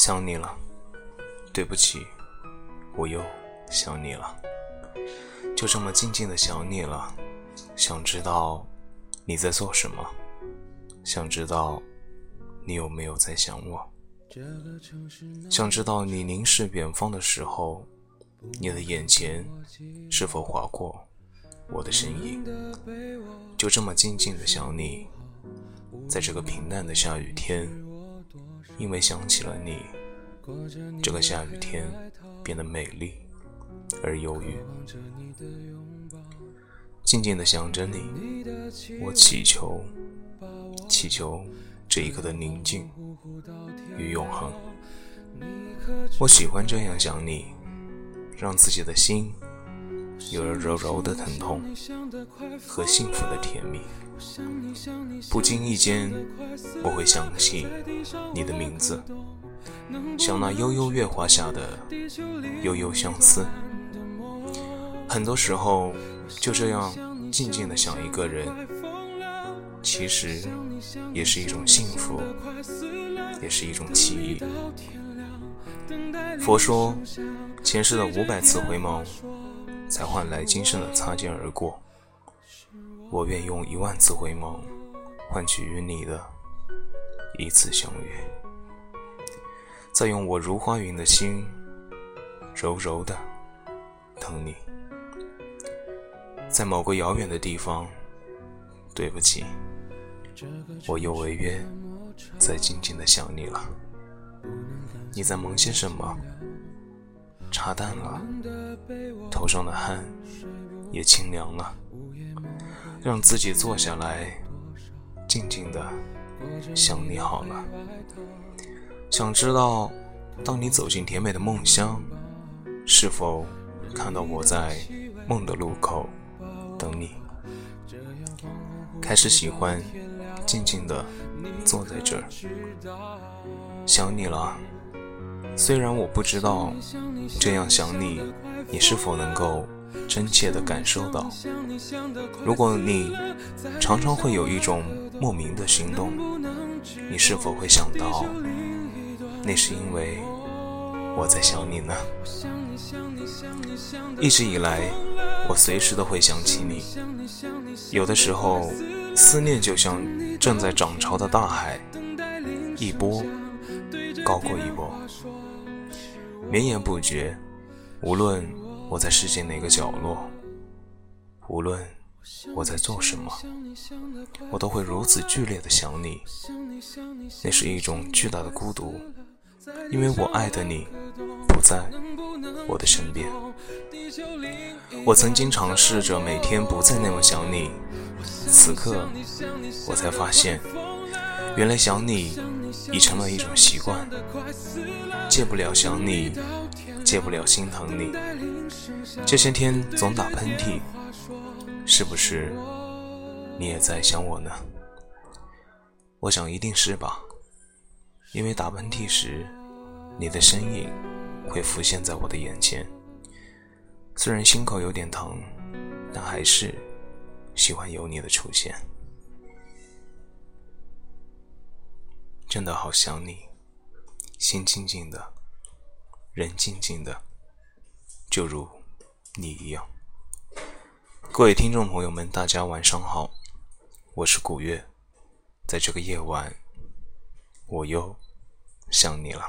想你了，对不起，我又想你了，就这么静静的想你了。想知道你在做什么，想知道你有没有在想我，想知道你凝视远方的时候，你的眼前是否划过我的身影。就这么静静的想你，在这个平淡的下雨天。因为想起了你，这个下雨天变得美丽而忧郁。静静的想着你，我祈求，祈求这一刻的宁静与永恒。我喜欢这样想你，让自己的心有了柔柔的疼痛和幸福的甜蜜。不经意间，我会想起你的名字，像那悠悠月华下的悠悠相思。很多时候，就这样静静的想一个人，其实也是一种幸福，也是一种奇异。佛说，前世的五百次回眸，才换来今生的擦肩而过。我愿用一万次回眸，换取与你的一次相遇。再用我如花云的心，柔柔的疼你。在某个遥远的地方，对不起，我又违约，在静静的想你了。你在忙些什么？茶淡了，头上的汗也清凉了。让自己坐下来，静静的想你好了。想知道，当你走进甜美的梦乡，是否看到我在梦的路口等你？开始喜欢静静的坐在这儿，想你了。虽然我不知道这样想你，你是否能够。真切地感受到，如果你常常会有一种莫名的心动，你是否会想到，那是因为我在想你呢？一直以来，我随时都会想起你，有的时候，思念就像正在涨潮的大海，一波高过一波，绵延不绝，无论。我在世界哪个角落，无论我在做什么，我都会如此剧烈的想你。那是一种巨大的孤独，因为我爱的你不在我的身边。我曾经尝试着每天不再那么想你，此刻我才发现，原来想你已成了一种习惯，戒不了想你，戒不了心疼你。这些天总打喷嚏，是不是你也在想我呢？我想一定是吧，因为打喷嚏时，你的身影会浮现在我的眼前。虽然心口有点疼，但还是喜欢有你的出现。真的好想你，心静静的，人静静的，就如。你一样，各位听众朋友们，大家晚上好，我是古月，在这个夜晚，我又想你了。